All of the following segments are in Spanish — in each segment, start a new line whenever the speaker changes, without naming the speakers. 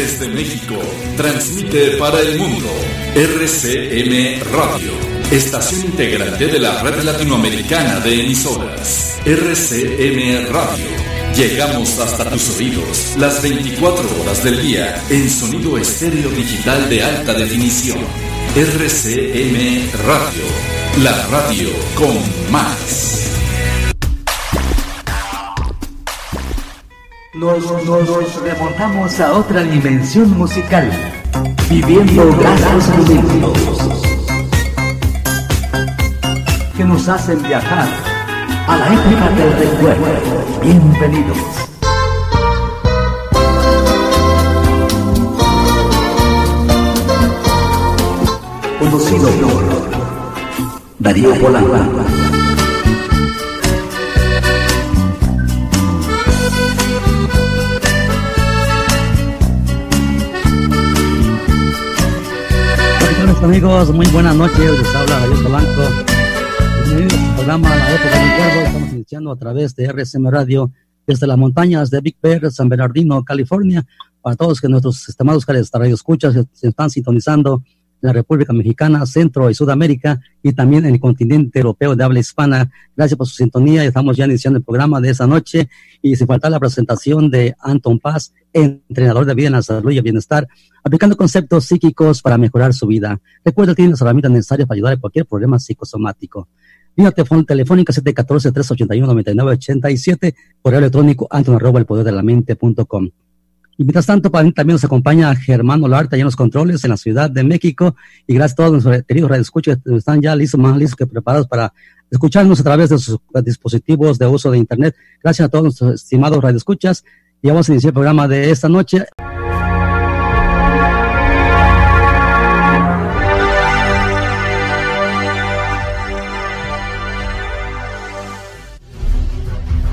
Desde México, transmite para el mundo RCM Radio, estación integrante de la red latinoamericana de emisoras. RCM Radio. Llegamos hasta tus oídos las 24 horas del día en sonido estéreo digital de alta definición. RCM Radio, la radio con más.
Nos, nos, remontamos a otra dimensión musical, viviendo grandes momentos que nos hacen viajar a la época del recuerdo. Bienvenidos. Conocido por Darío Polanco.
Amigos, muy buenas noches, les habla Darío Polanco. Bienvenidos a programa La Época del Recuerdo, estamos iniciando a través de RSM Radio desde las montañas de Big Bear, San Bernardino, California, para todos que nuestros estimados radio escuchas se están sintonizando la República Mexicana, Centro y Sudamérica y también en el continente europeo de habla hispana. Gracias por su sintonía. Estamos ya iniciando el programa de esa noche y sin faltar la presentación de Anton Paz, entrenador de vida en la salud y el bienestar, aplicando conceptos psíquicos para mejorar su vida. Recuerda que tiene las herramientas necesarias para ayudar a cualquier problema psicosomático. Línea telefónica 714-389-8987, correo electrónico anton Y mientras tanto, también nos acompaña Germán Olarte allá en los controles en la Ciudad de México. Y gracias a todos nuestros queridos radioescuchas que están ya listos, más listos que preparados para escucharnos a través de sus dispositivos de uso de Internet. Gracias a todos nuestros estimados radioescuchas. Y vamos a iniciar el programa de esta noche.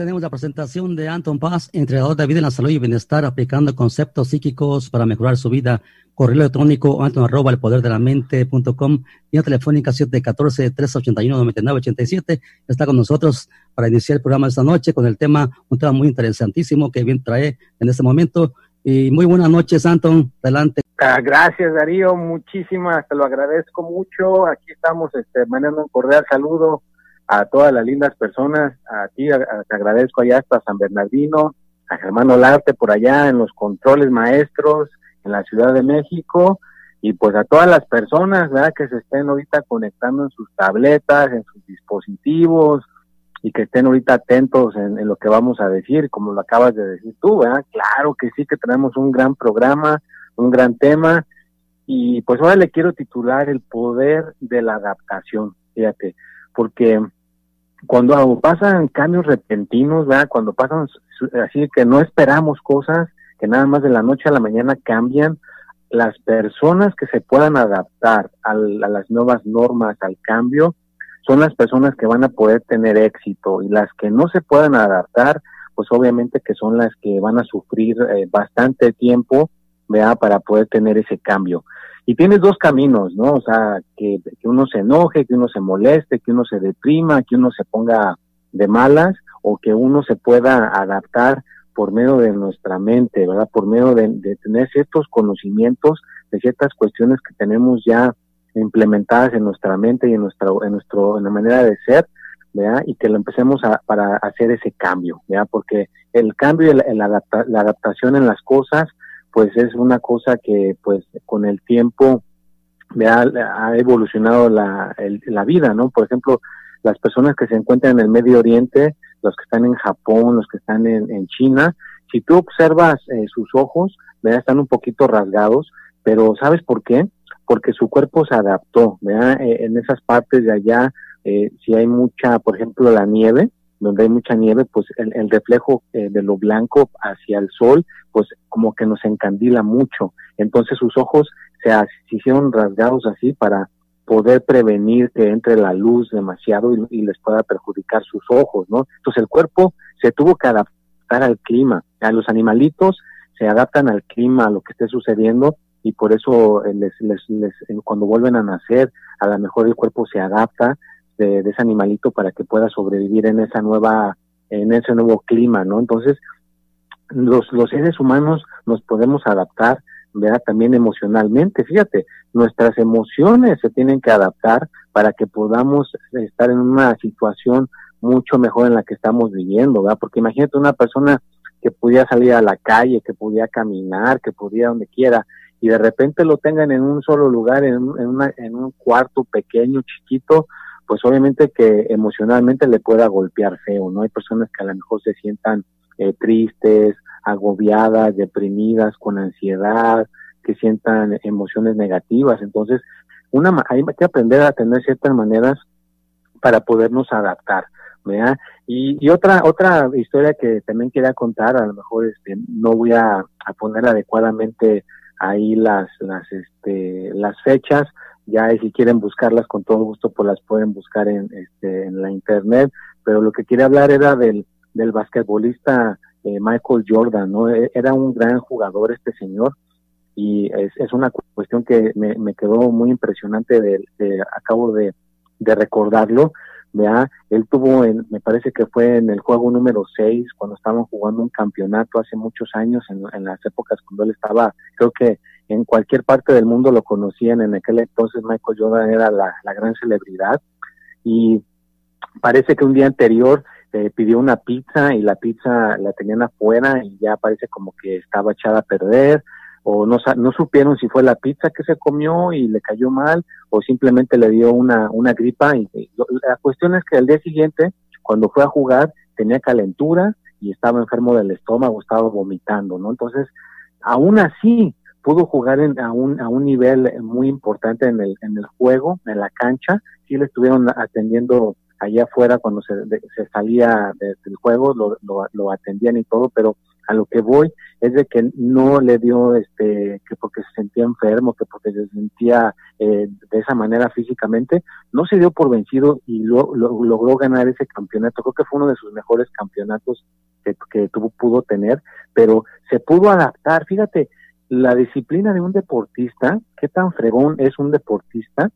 Tenemos la presentación de Anton Paz, entrenador de vida en la salud y bienestar, aplicando conceptos psíquicos para mejorar su vida. Correo electrónico anton arroba el poder de la mente.com, línea telefónica 714-381-9987. Está con nosotros para iniciar el programa de esta noche con el tema, un tema muy interesantísimo que bien trae en este momento. Y muy buenas noches, Anton. Adelante.
Ah, gracias, Darío. Muchísimas, te lo agradezco mucho. Aquí estamos este, mandando un cordial saludo a todas las lindas personas, a ti te agradezco allá hasta San Bernardino, a Germán Olarte por allá en los controles maestros en la Ciudad de México y pues a todas las personas ¿verdad? que se estén ahorita conectando en sus tabletas, en sus dispositivos y que estén ahorita atentos en, en lo que vamos a decir, como lo acabas de decir tú, ¿verdad? Claro que sí que tenemos un gran programa, un gran tema y pues ahora le quiero titular el poder de la adaptación, fíjate, porque cuando pasan cambios repentinos, ¿verdad? cuando pasan así que no esperamos cosas que nada más de la noche a la mañana cambian, las personas que se puedan adaptar a, las nuevas normas, al cambio, son las personas que van a poder tener éxito y las que no se puedan adaptar, pues obviamente que son las que van a sufrir eh, bastante tiempo, ¿verdad? Para poder tener ese cambio y tienes dos caminos, ¿no? O sea, que, que, uno se enoje, que uno se moleste, que uno se deprima, que uno se ponga de malas o que uno se pueda adaptar por medio de nuestra mente, ¿verdad? Por medio de, tener ciertos conocimientos de ciertas cuestiones que tenemos ya implementadas en nuestra mente y en nuestra en nuestro en la manera de ser, ¿verdad? Y que lo empecemos a, para hacer ese cambio, ¿verdad? Porque el cambio y la, la adaptación en las cosas pues es una cosa que pues con el tiempo ha, ha evolucionado la, la vida, ¿no? Por ejemplo, las personas que se encuentran en el Medio Oriente, los que están en Japón, los que están en, en China, si tú observas eh, sus ojos, ¿verdad? están un poquito rasgados, pero ¿sabes por qué? Porque su cuerpo se adaptó, ¿verdad? Eh, en esas partes de allá, eh, si hay mucha, por ejemplo, la nieve, donde hay mucha nieve, pues el, reflejo eh, de lo blanco hacia el sol, pues como que nos encandila mucho. Entonces sus ojos se, hicieron rasgados así para poder prevenir que entre la luz demasiado y, les pueda perjudicar sus ojos, ¿no? Entonces el cuerpo se tuvo que adaptar al clima. A los animalitos se adaptan al clima, a lo que esté sucediendo y por eso eh, les, les, les, cuando vuelven a nacer, a lo mejor el cuerpo se adapta de, ese animalito para que pueda sobrevivir en esa nueva, en ese nuevo clima, ¿no? Entonces, los, los seres humanos nos podemos adaptar, ¿verdad? También emocionalmente, fíjate, nuestras emociones se tienen que adaptar para que podamos estar en una situación mucho mejor en la que estamos viviendo, ¿verdad? Porque imagínate una persona que pudiera salir a la calle, que pudiera caminar, que pudiera donde quiera, y de repente lo tengan en un solo lugar, en, una, en un cuarto pequeño, chiquito, pues obviamente que emocionalmente le pueda golpear feo, ¿no? Hay personas que a lo mejor se sientan eh, tristes, agobiadas, deprimidas, con ansiedad, que sientan emociones negativas. Entonces, una, hay que aprender a tener ciertas maneras para podernos adaptar. ¿verdad? Y, y, otra otra historia que también quería contar, a lo mejor este, no voy a, a poner adecuadamente ahí las las este las fechas ya si quieren buscarlas con todo gusto pues las pueden buscar en este en la internet pero lo que quería hablar era del del basquetbolista eh, Michael Jordan no e, era un gran jugador este señor y es, es una cuestión que me, me quedó muy impresionante de, de acabo de, de recordarlo ¿vea? Él tuvo, en, me parece que fue en el juego número 6, cuando estaban jugando un campeonato hace muchos años, en, en, las épocas cuando él estaba, creo que en cualquier parte del mundo lo conocían, en aquel entonces Michael Jordan era la, la gran celebridad, y parece que un día anterior eh, pidió una pizza y la pizza la tenían afuera y ya parece como que estaba echada a perder, o no, no supieron si fue la pizza que se comió y le cayó mal o simplemente le dio una, una gripa. Y, la cuestión es que al día siguiente, cuando fue a jugar, tenía calentura y estaba enfermo del estómago, estaba vomitando, ¿no? Entonces, aún así, pudo jugar en, a, un, a un nivel muy importante en el, en el juego, en la cancha, sí le estuvieron atendiendo allá afuera cuando se, se salía del juego, lo, lo, lo atendían y todo, pero a lo que voy es de que no le dio este que porque se sentía enfermo que porque se sentía eh, de esa manera físicamente no se dio por vencido y lo, logró ganar ese campeonato. Creo que fue uno de sus mejores campeonatos que, que tuvo pudo tener pero se pudo adaptar. Fíjate la disciplina de un deportista qué tan fregón es un deportista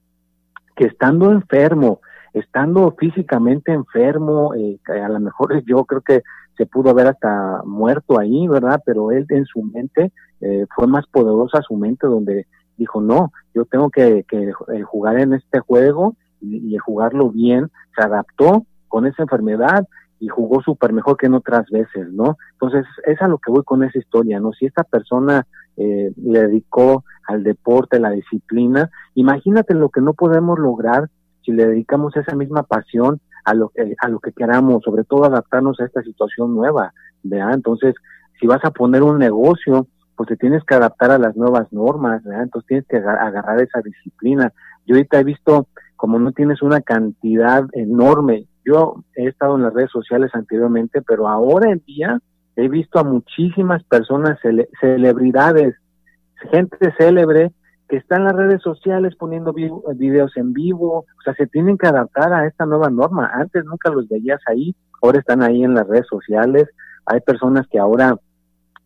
que estando enfermo estando físicamente enfermo, eh, a lo mejor yo creo que se pudo haber hasta muerto ahí, ¿verdad? Pero él en su mente eh, fue más poderosa su mente donde dijo, no, yo tengo que, que eh, jugar en este juego y, jugarlo bien, se adaptó con esa enfermedad y jugó súper mejor que en otras veces, ¿no? Entonces, es a lo que voy con esa historia, ¿no? Si esta persona eh, le dedicó al deporte, la disciplina, imagínate lo que no podemos lograr si le dedicamos esa misma pasión a lo, que a lo que queramos, sobre todo adaptarnos a esta situación nueva, ¿verdad? Entonces, si vas a poner un negocio, pues te tienes que adaptar a las nuevas normas, ¿verdad? Entonces tienes que agarrar esa disciplina. Yo ahorita he visto, como no tienes una cantidad enorme, yo he estado en las redes sociales anteriormente, pero ahora en día he visto a muchísimas personas, celebridades, gente célebre, que están en las redes sociales poniendo videos en vivo, o sea, se tienen que adaptar a esta nueva norma. Antes nunca los veías ahí, ahora están ahí en las redes sociales. Hay personas que ahora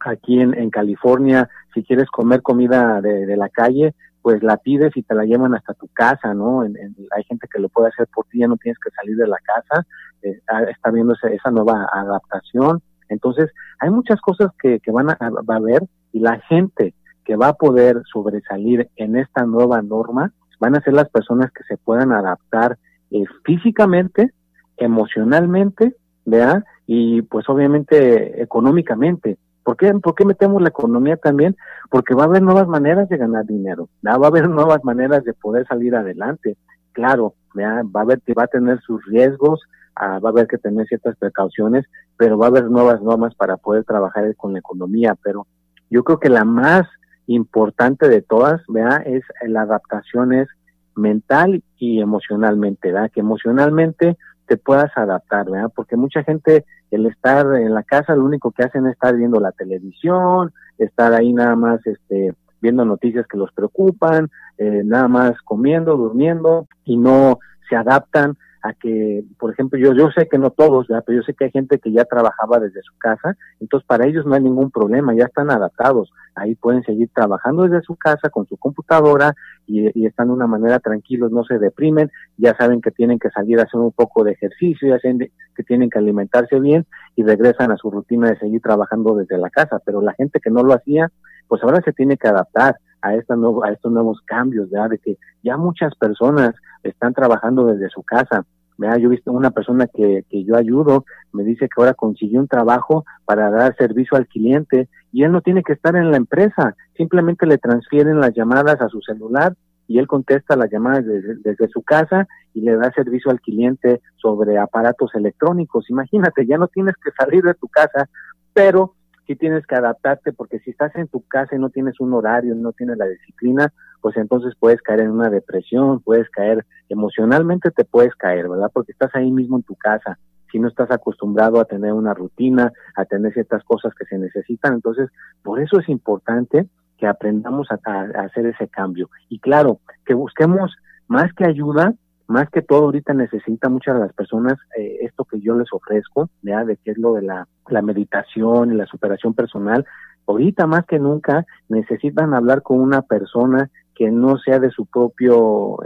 aquí en, en California, si quieres comer comida de, la calle, pues la pides y te la llevan hasta tu casa, ¿no? hay gente que lo puede hacer por ti, ya no tienes que salir de la casa, eh, está viendo esa nueva adaptación. Entonces, hay muchas cosas que, que van a, va a haber y la gente que va a poder sobresalir en esta nueva norma van a ser las personas que se puedan adaptar eh, físicamente, emocionalmente, ¿vea? Y pues obviamente económicamente. ¿Por qué, ¿Por qué metemos la economía también? Porque va a haber nuevas maneras de ganar dinero, va a haber nuevas maneras de poder salir adelante. Claro, ¿vea? va a haber va a tener sus riesgos, ah, va a haber que tener ciertas precauciones, pero va a haber nuevas normas para poder trabajar con la economía. Pero yo creo que la más importante de todas, ¿verdad? Es la adaptación es mental y emocionalmente, ¿verdad? Que emocionalmente te puedas adaptar, ¿verdad? Porque mucha gente, el estar en la casa, lo único que hacen es estar viendo la televisión, estar ahí nada más, este, viendo noticias que los preocupan, eh, nada más comiendo, durmiendo y no se adaptan a que, por ejemplo, yo, yo sé que no todos, pero yo sé que hay gente que ya trabajaba desde su casa, entonces para ellos no hay ningún problema, ya están adaptados, ahí pueden seguir trabajando desde su casa con su computadora y, están de una manera tranquilos, no se deprimen, ya saben que tienen que salir a hacer un poco de ejercicio, ya que tienen que alimentarse bien y regresan a su rutina de seguir trabajando desde la casa, pero la gente que no lo hacía, pues ahora se tiene que adaptar a, esta nuevo, a estos nuevos cambios. De que ya muchas personas están trabajando desde su casa. ¿verdad? Yo he visto una persona que, que yo ayudo, me dice que ahora consiguió un trabajo para dar servicio al cliente y él no tiene que estar en la empresa, simplemente le transfieren las llamadas a su celular y él contesta las llamadas desde, desde, su casa y le da servicio al cliente sobre aparatos electrónicos. Imagínate, ya no tienes que salir de tu casa, pero sí tienes que adaptarte porque si estás en tu casa y no tienes un horario, no tienes la disciplina, pues entonces puedes caer en una depresión, puedes caer emocionalmente, te puedes caer, ¿verdad? Porque estás ahí mismo en tu casa. Si no estás acostumbrado a tener una rutina, a tener ciertas cosas que se necesitan, entonces por eso es importante que aprendamos a, a hacer ese cambio. Y claro, que busquemos más que ayuda, más que todo ahorita necesita muchas de las personas eh, esto que yo les ofrezco, ¿ya? de qué es lo de la, la meditación y la superación personal. Ahorita más que nunca necesitan hablar con una persona que no sea de su propio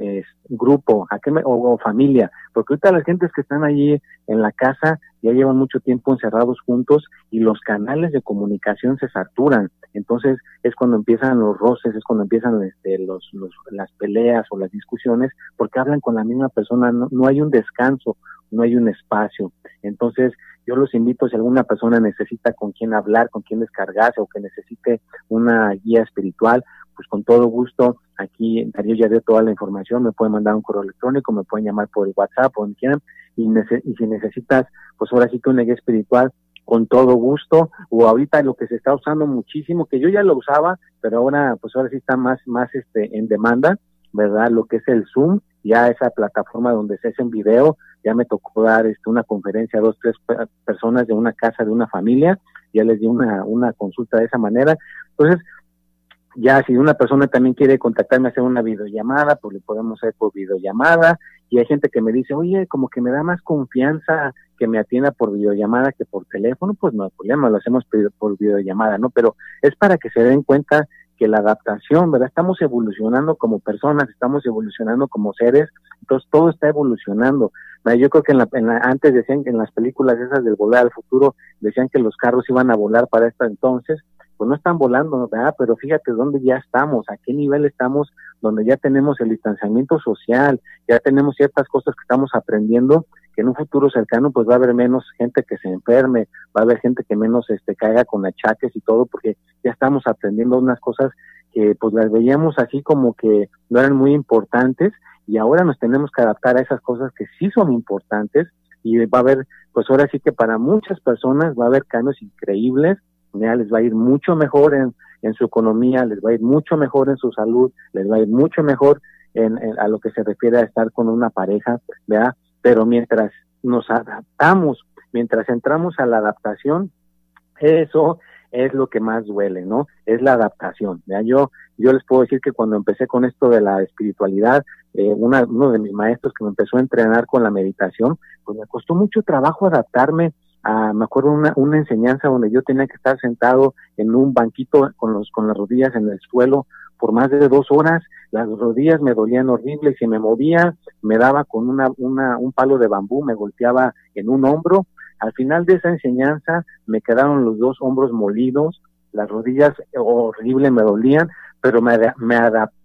grupo ¿a qué o, familia, porque ahorita las gentes que están allí en la casa ya llevan mucho tiempo encerrados juntos y los canales de comunicación se saturan. Entonces es cuando empiezan los roces, es cuando empiezan este, los, las peleas o las discusiones, porque hablan con la misma persona, no, no hay un descanso, no hay un espacio. Entonces yo los invito, si alguna persona necesita con quién hablar, con quién descargarse o que necesite una guía espiritual, pues con todo gusto, aquí Darío ya dio toda la información, me pueden mandar un correo electrónico, me pueden llamar por el WhatsApp o donde quieran, y, y si necesitas, pues ahora sí que una guía espiritual, con todo gusto, o ahorita lo que se está usando muchísimo, que yo ya lo usaba, pero ahora, pues ahora sí está más, más este, en demanda, ¿verdad? Lo que es el Zoom, ya esa plataforma donde se hace en video, ya me tocó dar este, una conferencia a dos, tres personas de una casa, de una familia, ya les di una, una consulta de esa manera. Entonces, ya si una persona también quiere contactarme, hacer una videollamada, pues le podemos hacer por videollamada. Y hay gente que me dice, oye, como que me da más confianza que me atienda por videollamada que por teléfono, pues no hay problema, lo hacemos por videollamada, ¿no? Pero es para que se den cuenta que la adaptación, ¿verdad? Estamos evolucionando como personas, estamos evolucionando como seres, entonces todo está evolucionando. Yo creo que en la, en la, antes decían que en las películas esas del volar al futuro, decían que los carros iban a volar para esta entonces, pues no están volando, ¿verdad? Pero fíjate dónde ya estamos, a qué nivel estamos, donde ya tenemos el distanciamiento social, ya tenemos ciertas cosas que estamos aprendiendo, que en un futuro cercano pues va a haber menos gente que se enferme, va a haber gente que menos este caiga con achaques y todo, porque ya estamos aprendiendo unas cosas que pues las veíamos así como que no eran muy importantes y ahora nos tenemos que adaptar a esas cosas que sí son importantes y va a haber, pues ahora sí que para muchas personas va a haber cambios increíbles les va a ir mucho mejor en, en su economía, les va a ir mucho mejor en su salud, les va a ir mucho mejor en, a lo que se refiere a estar con una pareja, ¿verdad? Pero mientras nos adaptamos, mientras entramos a la adaptación, eso es lo que más duele, ¿no? Es la adaptación. ¿ya? Yo, yo les puedo decir que cuando empecé con esto de la espiritualidad, eh, una, uno de mis maestros que me empezó a entrenar con la meditación, pues me costó mucho trabajo adaptarme Ah, me acuerdo una, una enseñanza donde yo tenía que estar sentado en un banquito con los con las rodillas en el suelo por más de dos horas, las rodillas me dolían horrible si me movía me daba con una, una, un palo de bambú, me golpeaba en un hombro. Al final de esa enseñanza me quedaron los dos hombros molidos, las rodillas horrible me dolían, pero me, me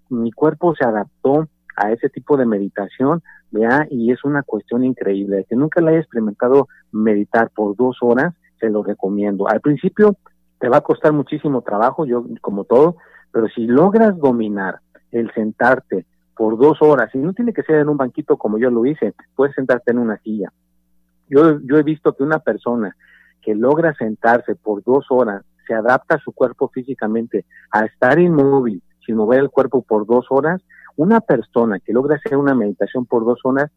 mi cuerpo se adaptó a ese tipo de meditación ¿vea? Y es una cuestión increíble. Que nunca la haya experimentado meditar por dos horas, se lo recomiendo. Al principio te va a costar muchísimo trabajo, yo como todo, pero si logras dominar el sentarte por dos horas, y no tiene que ser en un banquito como yo lo hice, puedes sentarte en una silla. Yo, yo he visto que una persona que logra sentarse por dos horas, se adapta a su cuerpo físicamente a estar inmóvil, sin mover el cuerpo por dos horas, una persona que logra hacer una meditación por dos horas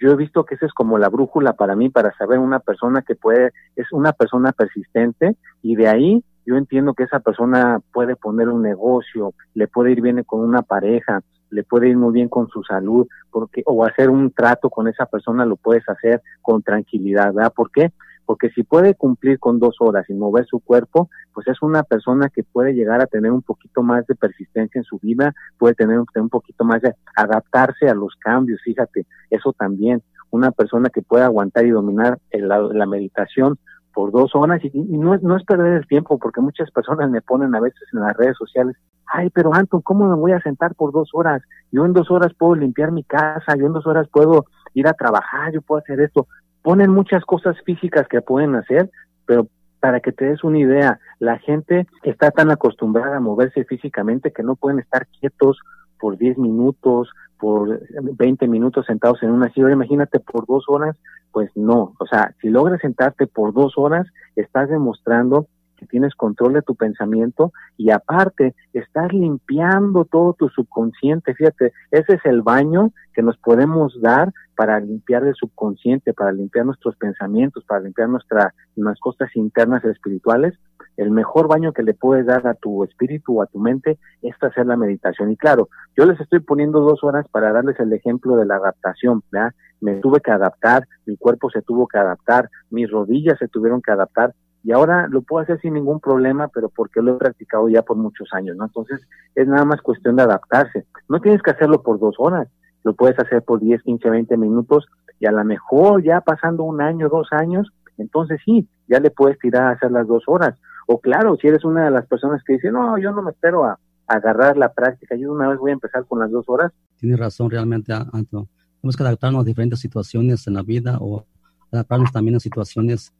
yo he visto que esa es como la brújula para mí, para saber una persona que puede, es una persona persistente y de ahí yo entiendo que esa persona puede poner un negocio, le puede ir bien con una pareja, le puede ir muy bien con su salud, porque, o hacer un trato con esa persona lo puedes hacer con tranquilidad, ¿verdad? ¿Por qué? Porque si puede cumplir con dos horas y mover su cuerpo, pues es una persona que puede llegar a tener un poquito más de persistencia en su vida, puede tener un, poquito más de adaptarse a los cambios, fíjate, eso también. Una persona que pueda aguantar y dominar la meditación por dos horas y, no, no es perder el tiempo porque muchas personas me ponen a veces en las redes sociales, ay, pero Anton, ¿cómo me voy a sentar por dos horas? Yo en dos horas puedo limpiar mi casa, yo en dos horas puedo ir a trabajar, yo puedo hacer esto. Ponen muchas cosas físicas que pueden hacer, pero para que te des una idea, la gente está tan acostumbrada a moverse físicamente que no pueden estar quietos por 10 minutos, por 20 minutos sentados en una silla. Imagínate por dos horas, pues no. O sea, si logras sentarte por dos horas, estás demostrando tienes control de tu pensamiento y aparte estás limpiando todo tu subconsciente. Fíjate, ese es el baño que nos podemos dar para limpiar el subconsciente, para limpiar nuestros pensamientos, para limpiar nuestra, nuestras cosas internas espirituales el mejor baño que le puedes dar a tu espíritu o a tu mente es hacer la meditación. Y claro, yo les estoy poniendo dos horas para darles el ejemplo de la adaptación, ¿verdad? Me tuve que adaptar, mi cuerpo se tuvo que adaptar, mis rodillas se tuvieron que adaptar, y ahora lo puedo hacer sin ningún problema, pero porque lo he practicado ya por muchos años, ¿no? Entonces, es nada más cuestión de adaptarse. No tienes que hacerlo por dos horas, lo puedes hacer por 10, 15, 20 minutos, y a lo mejor ya pasando un año, dos años, entonces sí, ya le puedes tirar a hacer las dos horas. O claro, si eres una de las personas que dice, no, yo no me espero a, agarrar la práctica, yo una vez voy a empezar con las dos horas.
Tienes razón, realmente, Antonio. Tenemos que adaptarnos a diferentes situaciones en la vida o adaptarnos también a situaciones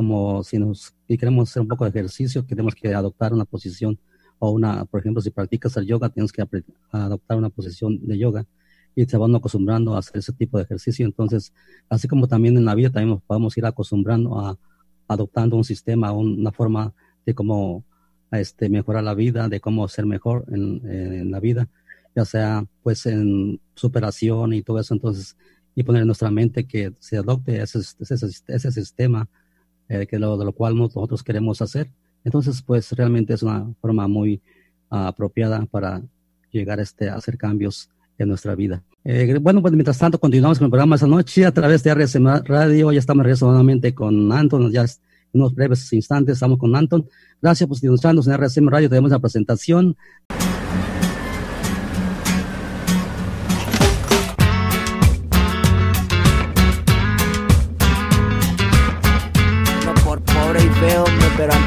como si nos y queremos hacer un poco de ejercicio, tenemos que adoptar una posición o una, por ejemplo, si practicas el yoga, tienes que adoptar una posición de yoga y te van acostumbrando a hacer ese tipo de ejercicio. Entonces, así como también en la vida, también podemos ir acostumbrando a adoptando un sistema, una forma de cómo este, mejorar la vida, de cómo ser mejor en, la vida, ya sea pues en superación y todo eso, entonces, y poner en nuestra mente que se adopte ese, ese, sistema eh, que lo, de lo cual nosotros queremos hacer. Entonces, pues realmente es una forma muy apropiada para llegar este, a hacer cambios en nuestra vida. Eh, bueno, pues mientras tanto continuamos con el programa esta noche a través de RSM Radio. Ya estamos regresando nuevamente con Anton. Ya en unos breves instantes estamos con Anton. Gracias por escucharnos en RSM Radio. Tenemos la presentación.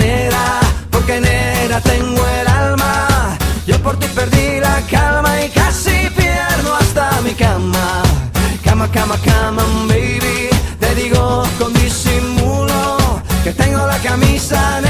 negra, porque negra tengo el alma. Yo por ti perdí la calma y casi pierdo hasta mi cama. Cama, cama, cama, baby. Te digo con disimulo que tengo la camisa negra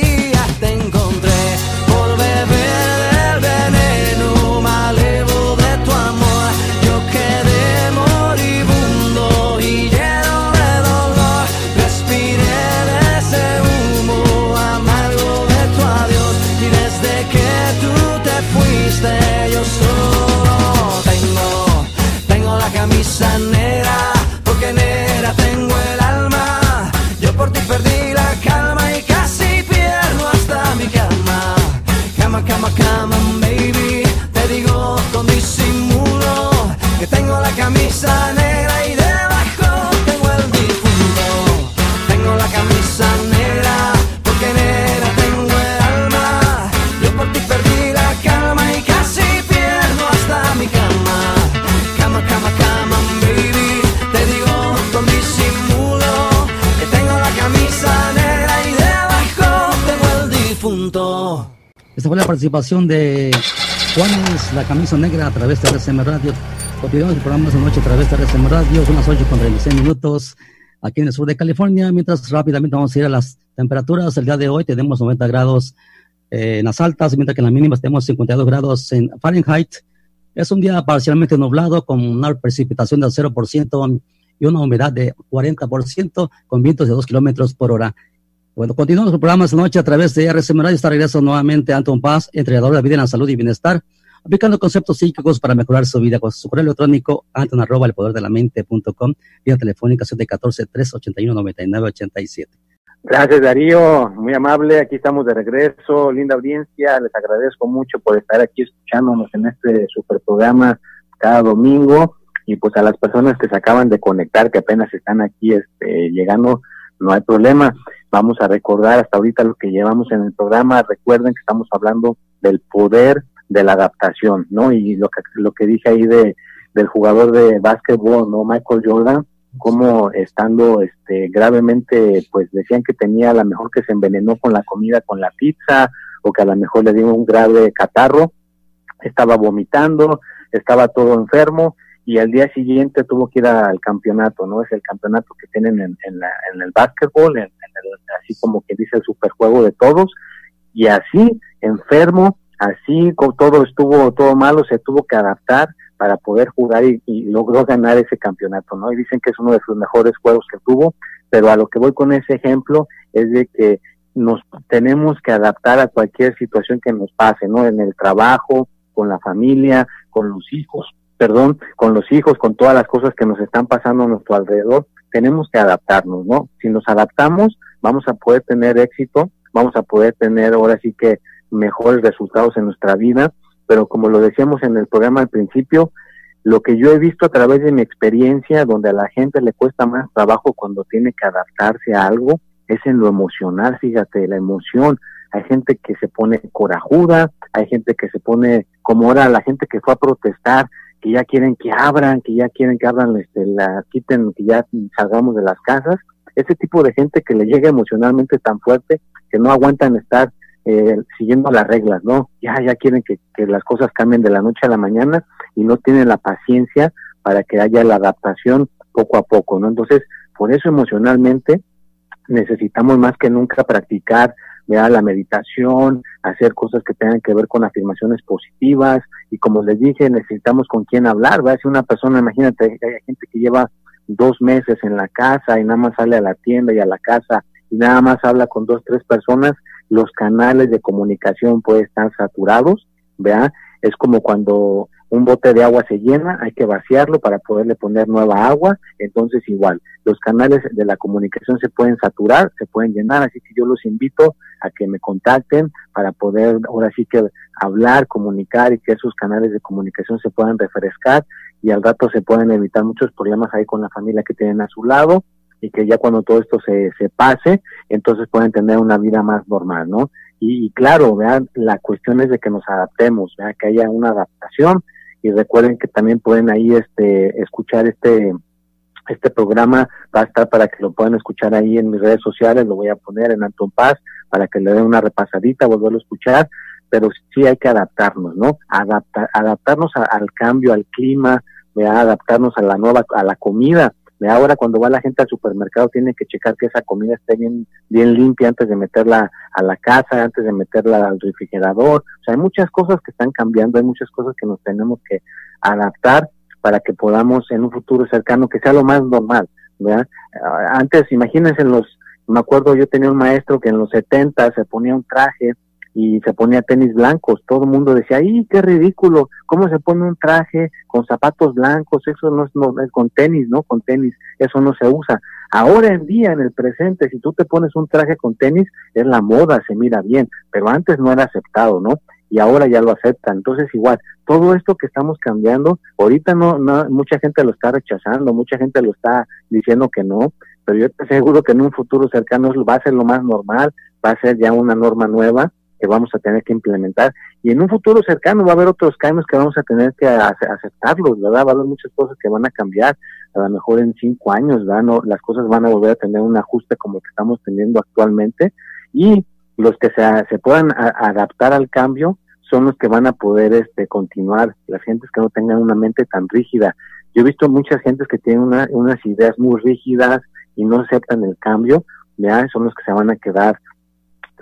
Esta fue la participación de Juanes, la camisa negra a través de RCM Radio. Continuamos el programa esta noche a través de RCM Radio, son las 8 con 36 minutos aquí en el sur de California. Mientras rápidamente vamos a ir a las temperaturas. El día de hoy tenemos 90 grados eh, en las altas, mientras que en las mínimas tenemos 52 grados en Fahrenheit. Es un día parcialmente nublado con una precipitación del 0% y una humedad de 40% con vientos de 2 kilómetros por hora. Bueno, continuamos el programa esta noche a través de RCM Radio. Está regreso nuevamente Anton Paz, entrenador de vida en la salud y bienestar, aplicando conceptos psíquicos para mejorar su vida con su correo electrónico anton arroba el poder de la mente.com, vía telefónica 714 381 9987.
Gracias Darío, muy amable, aquí estamos de regreso, linda audiencia, les agradezco mucho por estar aquí escuchándonos en este super programa cada domingo y pues a las personas que se acaban de conectar, que apenas están aquí este, llegando, no hay problema, vamos a recordar hasta ahorita lo que llevamos en el programa, recuerden que estamos hablando del poder de la adaptación, ¿no? Y lo que, lo que dije ahí de, del jugador de básquetbol, ¿no? Michael Jordan, como estando este gravemente pues decían que tenía a lo mejor que se envenenó con la comida con la pizza o que a lo mejor le dio un grave catarro estaba vomitando estaba todo enfermo y al día siguiente tuvo que ir al campeonato no es el campeonato que tienen en, la, en el básquetbol en, el, así como que dice el superjuego de todos y así enfermo así todo estuvo todo malo se tuvo que adaptar para poder jugar y, y, logró ganar ese campeonato, ¿no? Y dicen que es uno de sus mejores juegos que tuvo, pero a lo que voy con ese ejemplo es de que nos tenemos que adaptar a cualquier situación que nos pase, ¿no? En el trabajo, con la familia, con los hijos, perdón, con los hijos, con todas las cosas que nos están pasando a nuestro alrededor, tenemos que adaptarnos, ¿no? Si nos adaptamos, vamos a poder tener éxito, vamos a poder tener ahora sí que mejores resultados en nuestra vida pero como lo decíamos en el programa al principio, lo que yo he visto a través de mi experiencia, donde a la gente le cuesta más trabajo cuando tiene que adaptarse a algo, es en lo emocional, fíjate, la emoción. Hay gente que se pone corajuda, hay gente que se pone, como ahora la gente que fue a protestar, que ya quieren que abran, que ya quieren que abran, este, la quiten, que ya salgamos de las casas. Ese tipo de gente que le llega emocionalmente tan fuerte que no aguantan estar eh, siguiendo las reglas, ¿no? Ya, ya quieren que, que, las cosas cambien de la noche a la mañana y no tienen la paciencia para que haya la adaptación poco a poco, ¿no? Entonces, por eso emocionalmente necesitamos más que nunca practicar ¿verdad? la meditación, hacer cosas que tengan que ver con afirmaciones positivas y como les dije, necesitamos con quién hablar, ¿verdad? Si una persona, imagínate, hay gente que lleva dos meses en la casa y nada más sale a la tienda y a la casa y nada más habla con dos, tres personas, los canales de comunicación pueden estar saturados, ¿vea? Es como cuando un bote de agua se llena, hay que vaciarlo para poderle poner nueva agua, entonces igual, los canales de la comunicación se pueden saturar, se pueden llenar, así que yo los invito a que me contacten para poder ahora sí que hablar, comunicar y que esos canales de comunicación se puedan refrescar y al rato se pueden evitar muchos problemas ahí con la familia que tienen a su lado y que ya cuando todo esto se, se pase, entonces pueden tener una vida más normal, ¿no? Y, claro, vean, la cuestión es de que nos adaptemos, ¿verdad? que haya una adaptación y recuerden que también pueden ahí este escuchar este este programa va a estar para que lo puedan escuchar ahí en mis redes sociales, lo voy a poner en Anton Paz para que le den una repasadita, volverlo a escuchar, pero sí hay que adaptarnos, ¿no? Adaptar, adaptarnos al cambio, al clima, adaptarnos a la nueva, a la comida. Ahora cuando va la gente al supermercado tiene que checar que esa comida esté bien, bien limpia antes de meterla a la casa, antes de meterla al refrigerador. O sea, hay muchas cosas que están cambiando, hay muchas cosas que nos tenemos que adaptar para que podamos en un futuro cercano que sea lo más normal. ¿verdad? Antes, imagínense los, me acuerdo yo tenía un maestro que en los 70 se ponía un traje y se ponía tenis blancos. Todo el mundo decía, ¡ay, qué ridículo! ¿Cómo se pone un traje con zapatos blancos? Eso no es, no es con tenis, ¿no? Con tenis, eso no se usa. Ahora en día, en el presente, si tú te pones un traje con tenis, es la moda, se mira bien, pero antes no era aceptado, ¿no? Y ahora ya lo aceptan. Entonces, igual, todo esto que estamos cambiando, ahorita no, no, mucha gente lo está rechazando, mucha gente lo está diciendo que no, pero yo te aseguro que en un futuro cercano va a ser lo más normal, va a ser ya una norma nueva que vamos a tener que implementar y en un futuro cercano va a haber otros cambios que vamos a tener que aceptarlos, ¿verdad? Va a haber muchas cosas que van a cambiar, a lo mejor en cinco años, ¿verdad? No, las cosas van a volver a tener un ajuste como el que estamos teniendo actualmente y los que se, se puedan adaptar al cambio son los que van a poder este, continuar, las gentes que no tengan una mente tan rígida. Yo he visto muchas gentes que tienen unas ideas muy rígidas y no aceptan el cambio, ¿ya? son los que se van a quedar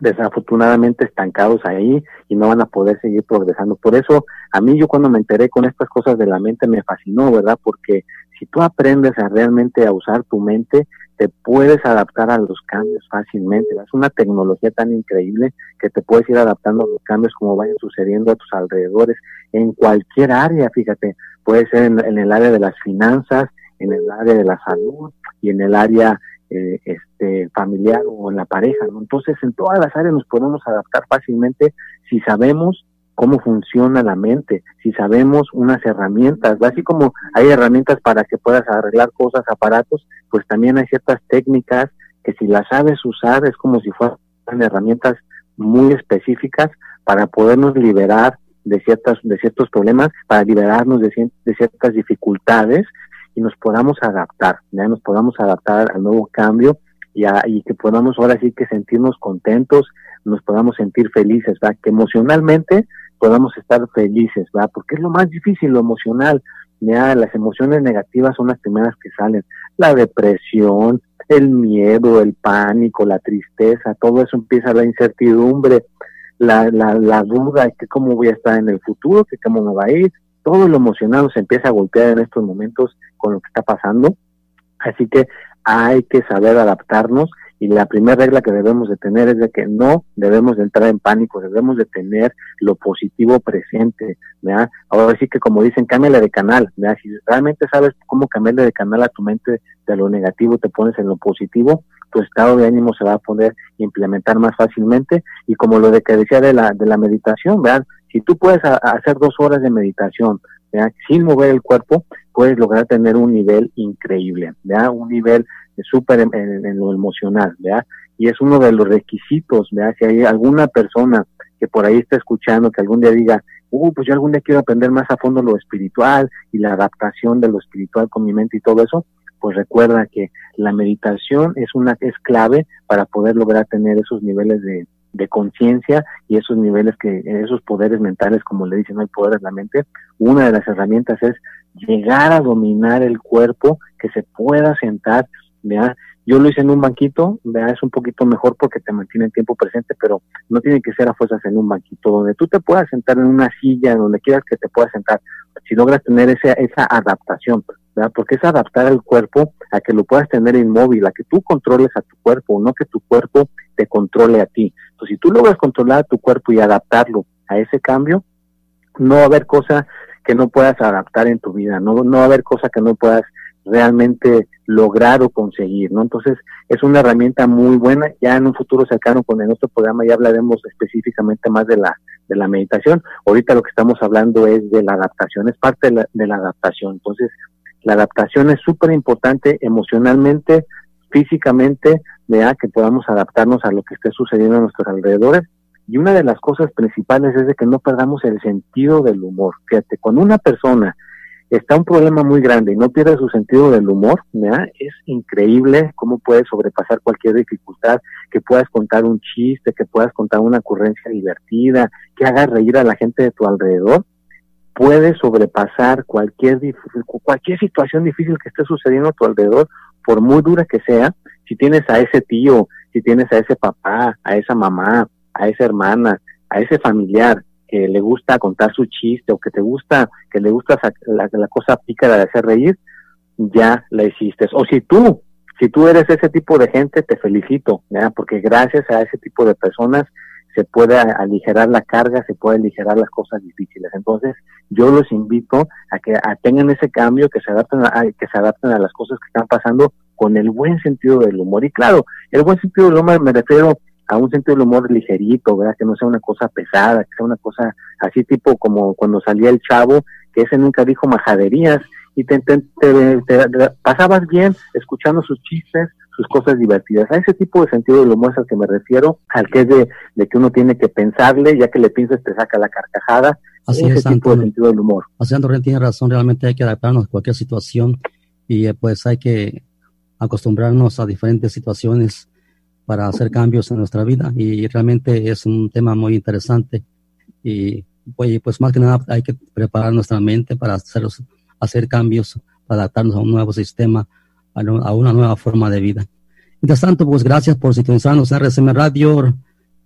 desafortunadamente estancados ahí y no van a poder seguir progresando. Por eso, a mí yo cuando me enteré con estas cosas de la mente me fascinó, ¿verdad? Porque si tú aprendes a realmente a usar tu mente, te puedes adaptar a los cambios fácilmente. Es una tecnología tan increíble que te puedes ir adaptando a los cambios como vayan sucediendo a tus alrededores en cualquier área, fíjate, puede ser en, en el área de las finanzas, en el área de la salud y en el área eh, este, familiar o la pareja, ¿no? Entonces, en todas las áreas nos podemos adaptar fácilmente si sabemos cómo funciona la mente, si sabemos unas herramientas, así como hay herramientas para que puedas arreglar cosas, aparatos, pues también hay ciertas técnicas que si las sabes usar es como si fueran herramientas muy específicas para podernos liberar de ciertas de ciertos problemas, para liberarnos de, de ciertas dificultades y nos podamos adaptar, ya nos podamos adaptar al nuevo cambio y, y que podamos ahora sí que sentirnos contentos, nos podamos sentir felices, ¿verdad? Que emocionalmente podamos estar felices, ¿verdad? Porque es lo más difícil, lo emocional. Ya, las emociones negativas son las primeras que salen. La depresión, el miedo, el pánico, la tristeza, todo eso empieza la incertidumbre, la, la, la duda que cómo voy a estar en el futuro, que cómo me va a ir, todo lo emocional nos empieza a golpear en estos momentos con lo que está pasando. Así que hay que saber adaptarnos y la primera regla que debemos de tener es de que no debemos de entrar en pánico, debemos de tener lo positivo presente. Ahora sí que como dicen, cámbiale de canal, ¿verdad? Si realmente sabes cómo cambiarle de canal a tu mente de lo negativo, te pones en lo positivo, tu estado de ánimo se va a poder implementar más fácilmente y como lo de que decía de la, de la meditación, ¿verdad? Si tú puedes hacer dos horas de meditación, sin mover el cuerpo, puedes lograr tener un nivel increíble, ¿verdad? Un nivel súper en, lo emocional, ¿verdad? Y es uno de los requisitos, ¿verdad? Si hay alguna persona que por ahí está escuchando, que algún día diga, uh, pues yo algún día quiero aprender más a fondo lo espiritual y la adaptación de lo espiritual con mi mente y todo eso, pues recuerda que la meditación es una es clave para poder lograr tener esos niveles de, de conciencia y esos niveles que esos poderes mentales como le dicen hay poderes de la mente una de las herramientas es llegar a dominar el cuerpo que se pueda sentar ¿vea? yo lo hice en un banquito ¿vea? es un poquito mejor porque te mantiene el tiempo presente pero no tiene que ser a fuerzas en un banquito donde tú te puedas sentar en una silla donde quieras que te puedas sentar si logras tener esa esa adaptación porque es adaptar el cuerpo a que lo puedas tener inmóvil, a que tú controles a tu cuerpo, no que tu cuerpo te controle a ti. Entonces, si tú logras controlar tu cuerpo y adaptarlo a ese cambio, no va a haber cosa que no puedas adaptar en tu vida, no, no va a haber cosa que no puedas realmente lograr o conseguir, ¿no? Entonces, es una herramienta muy buena. Ya en un futuro cercano con el otro programa ya hablaremos específicamente más de la de la meditación. Ahorita lo que estamos hablando es de la adaptación, es parte de la, de la adaptación. Entonces, la adaptación es súper importante emocionalmente, físicamente, que podamos adaptarnos a lo que esté sucediendo a nuestros alrededores. Y una de las cosas principales es de que no perdamos el sentido del humor. Fíjate, cuando una persona está un problema muy grande y no pierde su sentido del humor, es increíble cómo puedes sobrepasar cualquier dificultad, que puedas contar un chiste, que puedas contar una ocurrencia divertida, que hagas reír a la gente de tu alrededor, puedes sobrepasar cualquier, cualquier situación difícil que esté sucediendo a tu alrededor, por muy dura que sea, si tienes a ese tío, si tienes a ese papá, a esa mamá, a esa hermana, a ese familiar que le gusta contar su chiste o que te gusta, que le gusta la, la cosa pícara de hacer reír, ya la hiciste. O si tú, si tú eres ese tipo de gente, te felicito, ¿ya? porque gracias a ese tipo de personas se puede aligerar la carga, se puede aligerar las cosas difíciles. Entonces, yo los invito a que tengan ese cambio, que se adapten a, que se adapten a las cosas que están pasando con el buen sentido del humor. Y claro, el buen sentido del humor me refiero a un sentido del humor ligerito, ¿verdad? Que no sea una cosa pesada, que sea una cosa así tipo como cuando salía el chavo, que ese nunca dijo majaderías y te, te, pasabas bien escuchando sus chistes, sus cosas divertidas. A ese tipo de sentido del humor es al que me refiero, al que es de, que uno tiene que pensarle, ya que le piensas te saca la carcajada.
Así ese es, tipo de sentido del humor. Así Antonio tiene razón, realmente hay que adaptarnos a cualquier situación y eh, pues hay que acostumbrarnos a diferentes situaciones para hacer cambios en nuestra vida y realmente es un tema muy interesante y pues, pues más que nada hay que preparar nuestra mente para hacer, hacer cambios, para adaptarnos a un nuevo sistema, a, una nueva forma de vida. Mientras tanto, pues gracias por sintonizarnos en RCM Radio.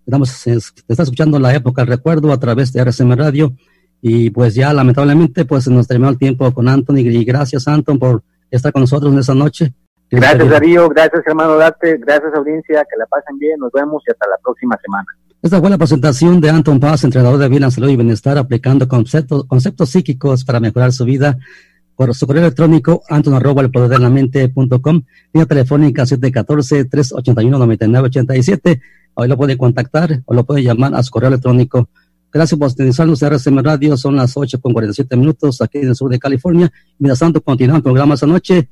Estamos, te está escuchando la época del recuerdo a través de RCM Radio y pues ya lamentablemente pues nos terminó el tiempo con Anthony y gracias Anton por estar con nosotros en esta noche.
Gracias Darío, gracias hermano Date, gracias audiencia, que la pasen bien, nos vemos y hasta la próxima semana.
Esta fue la presentación de Anton Paz, entrenador de vida, salud y bienestar, aplicando conceptos, conceptos psíquicos para mejorar su vida. Por su correo electrónico, anton arroba el poder de la mente punto com, línea telefónica 714-381-9987. Hoy lo puede contactar o lo puede llamar a su correo electrónico. Gracias por utilizarnos RCM Radio. Son las 8 con 47 minutos aquí en el sur de California. Mientras tanto, continuamos el programa esta noche